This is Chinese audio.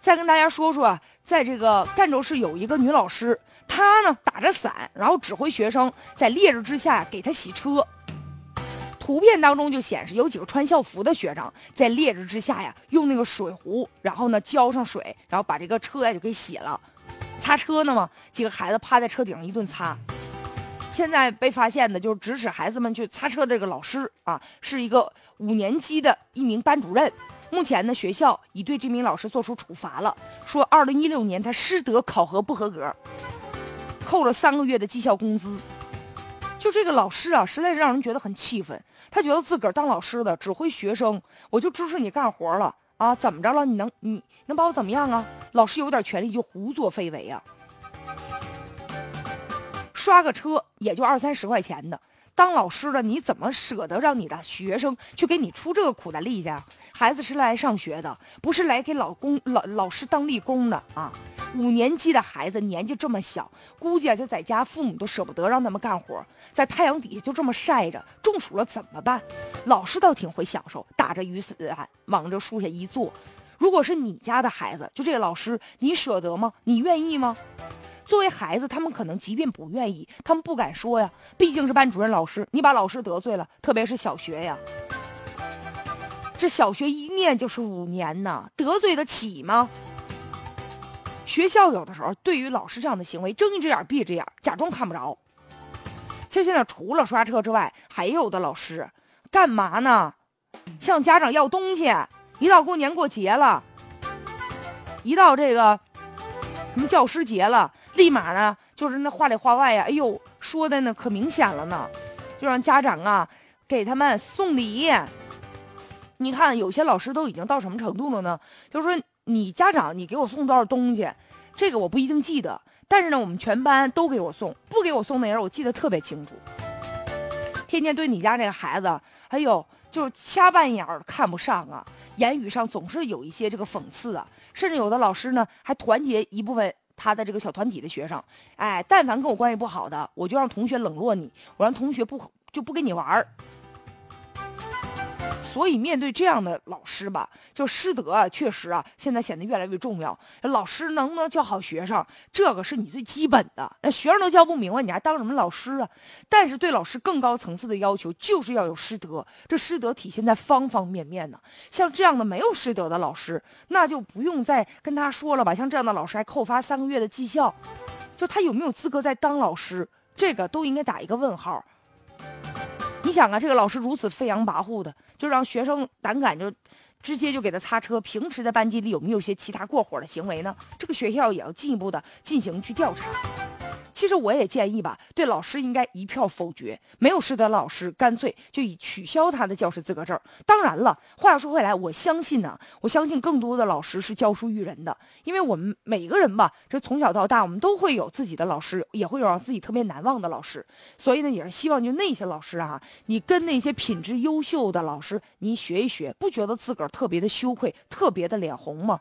再跟大家说说啊，在这个赣州市有一个女老师，她呢打着伞，然后指挥学生在烈日之下给她洗车。图片当中就显示有几个穿校服的学生在烈日之下呀，用那个水壶，然后呢浇上水，然后把这个车呀就给洗了。擦车呢嘛，几个孩子趴在车顶上一顿擦。现在被发现的就是指使孩子们去擦车的这个老师啊，是一个五年级的一名班主任。目前呢，学校已对这名老师做出处罚了，说二零一六年他师德考核不合格，扣了三个月的绩效工资。就这个老师啊，实在是让人觉得很气愤。他觉得自个儿当老师的指挥学生，我就支持你干活了啊？怎么着了？你能你能把我怎么样啊？老师有点权利就胡作非为啊？刷个车也就二三十块钱的，当老师的你怎么舍得让你的学生去给你出这个苦的力气？孩子是来上学的，不是来给老公老老师当立功的啊！五年级的孩子年纪这么小，估计啊就在家，父母都舍不得让他们干活，在太阳底下就这么晒着，中暑了怎么办？老师倒挺会享受，打着雨伞往这树下一坐。如果是你家的孩子，就这个老师，你舍得吗？你愿意吗？作为孩子，他们可能即便不愿意，他们不敢说呀，毕竟是班主任老师，你把老师得罪了，特别是小学呀。这小学一念就是五年呢，得罪得起吗？学校有的时候对于老师这样的行为睁一只眼闭一只眼，假装看不着。其实现在除了刷车之外，还有的老师干嘛呢？向家长要东西。一到过年过节了，一到这个什么教师节了，立马呢就是那话里话外呀，哎呦说的呢可明显了呢，就让家长啊给他们送礼。你看，有些老师都已经到什么程度了呢？就是说，你家长你给我送多少东西，这个我不一定记得，但是呢，我们全班都给我送，不给我送那人我记得特别清楚。天天对你家这个孩子，哎呦，就是瞎半眼儿看不上啊，言语上总是有一些这个讽刺啊，甚至有的老师呢还团结一部分他的这个小团体的学生，哎，但凡跟我关系不好的，我就让同学冷落你，我让同学不就不跟你玩儿。所以面对这样的老师吧，就师德啊，确实啊，现在显得越来越重要。老师能不能教好学生，这个是你最基本的。那学生都教不明白，你还当什么老师啊？但是对老师更高层次的要求，就是要有师德。这师德体现在方方面面呢。像这样的没有师德的老师，那就不用再跟他说了吧。像这样的老师还扣发三个月的绩效，就他有没有资格再当老师，这个都应该打一个问号。你想啊，这个老师如此飞扬跋扈的。就让学生胆敢就直接就给他擦车，平时在班级里有没有些其他过火的行为呢？这个学校也要进一步的进行去调查。其实我也建议吧，对老师应该一票否决，没有师德老师，干脆就以取消他的教师资格证。当然了，话说回来，我相信呢，我相信更多的老师是教书育人的，因为我们每个人吧，这从小到大，我们都会有自己的老师，也会有让自己特别难忘的老师。所以呢，也是希望就那些老师啊，你跟那些品质优秀的老师，你学一学，不觉得自个儿特别的羞愧，特别的脸红吗？